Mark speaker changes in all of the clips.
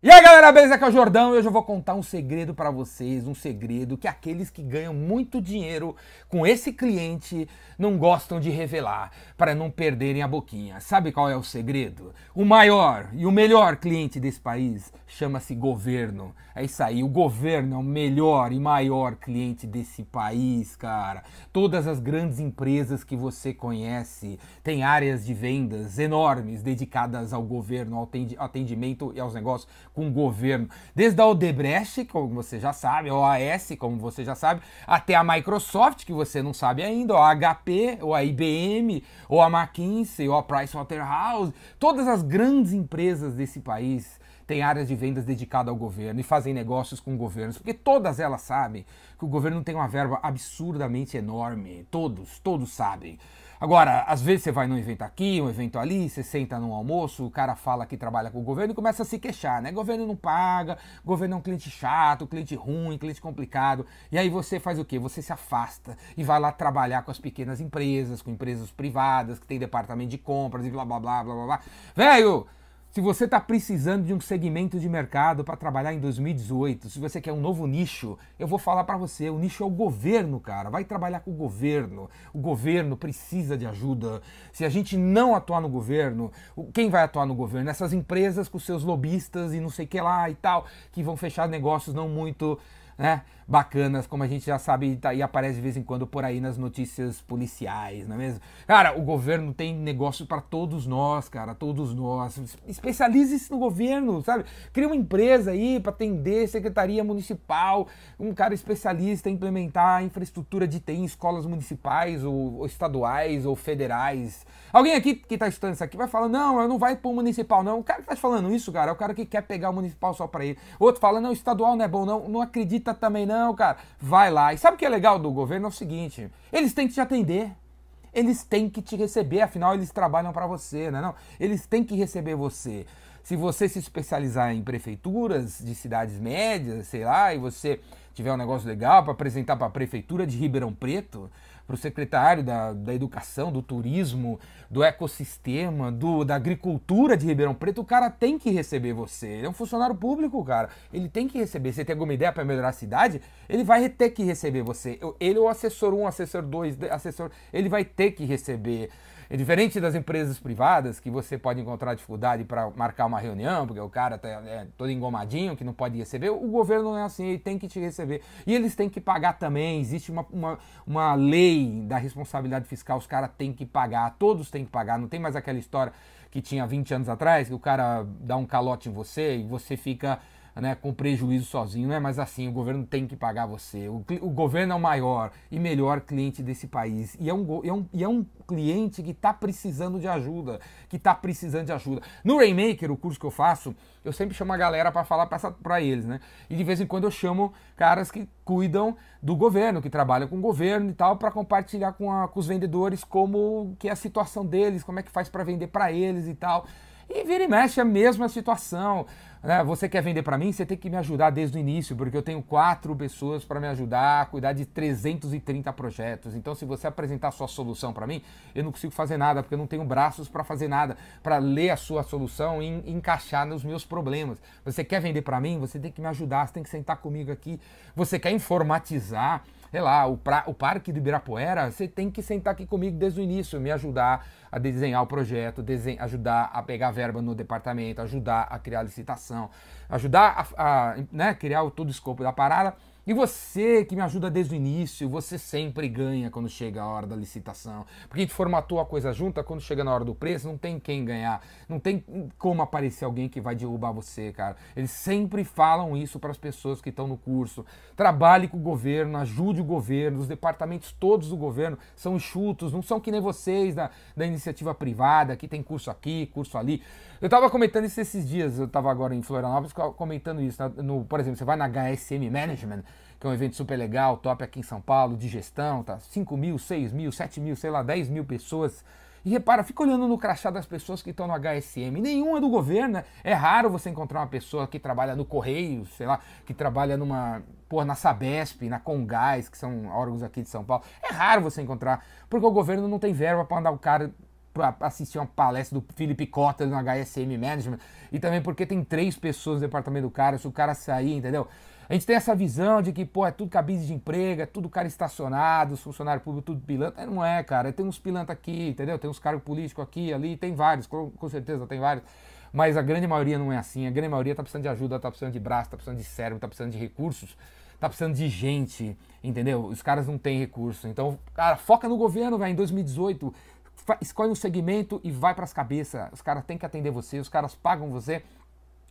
Speaker 1: E aí galera, beleza? Aqui é o Jordão e hoje eu vou contar um segredo para vocês, um segredo que aqueles que ganham muito dinheiro com esse cliente não gostam de revelar, para não perderem a boquinha. Sabe qual é o segredo? O maior e o melhor cliente desse país chama-se governo. É isso aí, o governo é o melhor e maior cliente desse país, cara. Todas as grandes empresas que você conhece têm áreas de vendas enormes dedicadas ao governo, ao atendimento e aos negócios com o governo. Desde a Odebrecht, como você já sabe, a OAS, como você já sabe, até a Microsoft, que você não sabe ainda, ou a HP, ou a IBM, ou a McKinsey, ou a Pricewaterhouse. Todas as grandes empresas desse país têm áreas de vendas dedicadas ao governo e fazem negócios com governos, porque todas elas sabem que o governo tem uma verba absurdamente enorme. Todos, todos sabem. Agora, às vezes você vai num evento aqui, um evento ali, você senta num almoço, o cara fala que trabalha com o governo e começa a se queixar, né? Governo não paga, governo é um cliente chato, cliente ruim, cliente complicado. E aí você faz o quê? Você se afasta e vai lá trabalhar com as pequenas empresas, com empresas privadas, que tem departamento de compras e blá blá blá blá blá. Velho, se você está precisando de um segmento de mercado para trabalhar em 2018, se você quer um novo nicho, eu vou falar para você, o nicho é o governo, cara. Vai trabalhar com o governo. O governo precisa de ajuda. Se a gente não atuar no governo, quem vai atuar no governo? Essas empresas com seus lobistas e não sei o que lá e tal, que vão fechar negócios não muito né, bacanas, como a gente já sabe tá, e aparece de vez em quando por aí nas notícias policiais, não é mesmo? Cara, o governo tem negócio para todos nós, cara, todos nós. Especialize-se no governo, sabe? Cria uma empresa aí para atender secretaria municipal, um cara especialista em implementar infraestrutura de TI em escolas municipais ou, ou estaduais ou federais. Alguém aqui que está estudando isso aqui vai falar, não, não vai para o municipal, não. O cara que está falando isso, cara, é o cara que quer pegar o municipal só para ele. Outro fala, não, estadual não é bom, não. Não acredita também, não, cara. Vai lá. E sabe o que é legal do governo? É o seguinte, eles têm que te atender. Eles têm que te receber, afinal eles trabalham para você, né? Não, eles têm que receber você. Se você se especializar em prefeituras de cidades médias, sei lá, e você tiver um negócio legal para apresentar para a prefeitura de Ribeirão Preto, para o secretário da, da Educação, do Turismo, do Ecossistema, do, da Agricultura de Ribeirão Preto, o cara tem que receber você. Ele é um funcionário público, cara. Ele tem que receber. Você tem alguma ideia para melhorar a cidade? Ele vai ter que receber você. Ele, o assessor 1, um, assessor 2, assessor, ele vai ter que receber. É diferente das empresas privadas, que você pode encontrar dificuldade para marcar uma reunião, porque o cara tá é, todo engomadinho, que não pode receber. O governo não é assim, ele tem que te receber. E eles têm que pagar também. Existe uma, uma, uma lei da responsabilidade fiscal, os caras têm que pagar, todos têm que pagar. Não tem mais aquela história que tinha 20 anos atrás, que o cara dá um calote em você e você fica né, com prejuízo sozinho. Não é mais assim, o governo tem que pagar você. O, o governo é o maior e melhor cliente desse país. E é um, é um, e é um cliente que está precisando de ajuda, que está precisando de ajuda. No Rainmaker, o curso que eu faço, eu sempre chamo a galera para falar para eles, né? E de vez em quando eu chamo caras que cuidam do governo, que trabalham com o governo e tal, para compartilhar com, a, com os vendedores como que é a situação deles, como é que faz para vender para eles e tal. E vira e mexe a mesma situação. Né? Você quer vender para mim, você tem que me ajudar desde o início, porque eu tenho quatro pessoas para me ajudar a cuidar de 330 projetos. Então, se você apresentar a sua solução para mim, eu não consigo fazer nada, porque eu não tenho braços para fazer nada, para ler a sua solução e encaixar nos meus problemas. Você quer vender para mim, você tem que me ajudar, você tem que sentar comigo aqui. Você quer informatizar sei lá, o, pra, o Parque do Ibirapuera, você tem que sentar aqui comigo desde o início, me ajudar a desenhar o projeto, ajudar a pegar verba no departamento, ajudar a criar a licitação, ajudar a, a né, criar todo o escopo da parada e você que me ajuda desde o início, você sempre ganha quando chega a hora da licitação. Porque a gente formatou a coisa junta, quando chega na hora do preço, não tem quem ganhar. Não tem como aparecer alguém que vai derrubar você, cara. Eles sempre falam isso para as pessoas que estão no curso. Trabalhe com o governo, ajude o governo, os departamentos todos do governo são enxutos, não são que nem vocês da, da iniciativa privada, que tem curso aqui, curso ali. Eu estava comentando isso esses dias, eu estava agora em Florianópolis comentando isso. No, por exemplo, você vai na HSM Management, que é um evento super legal, top aqui em São Paulo, de gestão, tá? 5 mil, 6 mil, 7 mil, sei lá, 10 mil pessoas. E repara, fica olhando no crachá das pessoas que estão no HSM. Nenhuma é do governo, né? É raro você encontrar uma pessoa que trabalha no Correio, sei lá, que trabalha numa. Pô, na Sabesp, na Congás, que são órgãos aqui de São Paulo. É raro você encontrar, porque o governo não tem verba para mandar o cara para assistir uma palestra do Felipe Cota no HSM Management e também porque tem três pessoas no departamento do cara, se o cara sair, entendeu? A gente tem essa visão de que, pô, é tudo cabide de emprego, é tudo cara estacionado, os funcionários públicos, tudo pilantra. Não é, cara. Tem uns pilantra aqui, entendeu? Tem uns cargos políticos aqui, ali, tem vários, com, com certeza tem vários. Mas a grande maioria não é assim. A grande maioria tá precisando de ajuda, tá precisando de braço, tá precisando de cérebro, tá precisando de recursos, tá precisando de gente, entendeu? Os caras não têm recurso. Então, cara, foca no governo, velho, em 2018. Escolhe um segmento e vai para as cabeças. Os caras têm que atender você, os caras pagam você.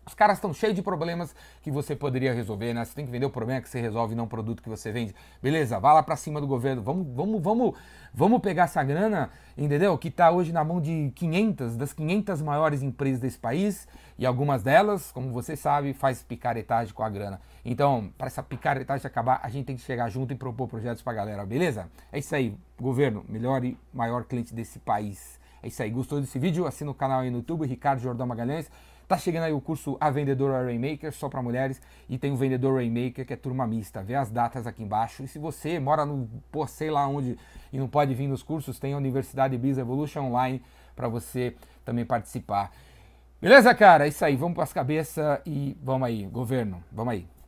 Speaker 1: Os caras estão cheios de problemas que você poderia resolver, né? Você tem que vender o problema que você resolve, não o produto que você vende. Beleza, vá lá para cima do governo. Vamos, vamos, vamos, vamos pegar essa grana, entendeu? Que está hoje na mão de 500, das 500 maiores empresas desse país. E algumas delas, como você sabe, faz picaretagem com a grana. Então, para essa picaretagem acabar, a gente tem que chegar junto e propor projetos para a galera, beleza? É isso aí, governo, melhor e maior cliente desse país. É isso aí, gostou desse vídeo? Assina o canal aí no YouTube, Ricardo Jordão Magalhães. Tá chegando aí o curso A Vendedora Rainmaker, só para mulheres, e tem o Vendedor Rainmaker, que é turma mista. Vê as datas aqui embaixo. E se você mora no, pô, sei lá onde, e não pode vir nos cursos, tem a Universidade Biz Evolution Online para você também participar. Beleza, cara? É isso aí. Vamos para as cabeças e vamos aí, governo. Vamos aí.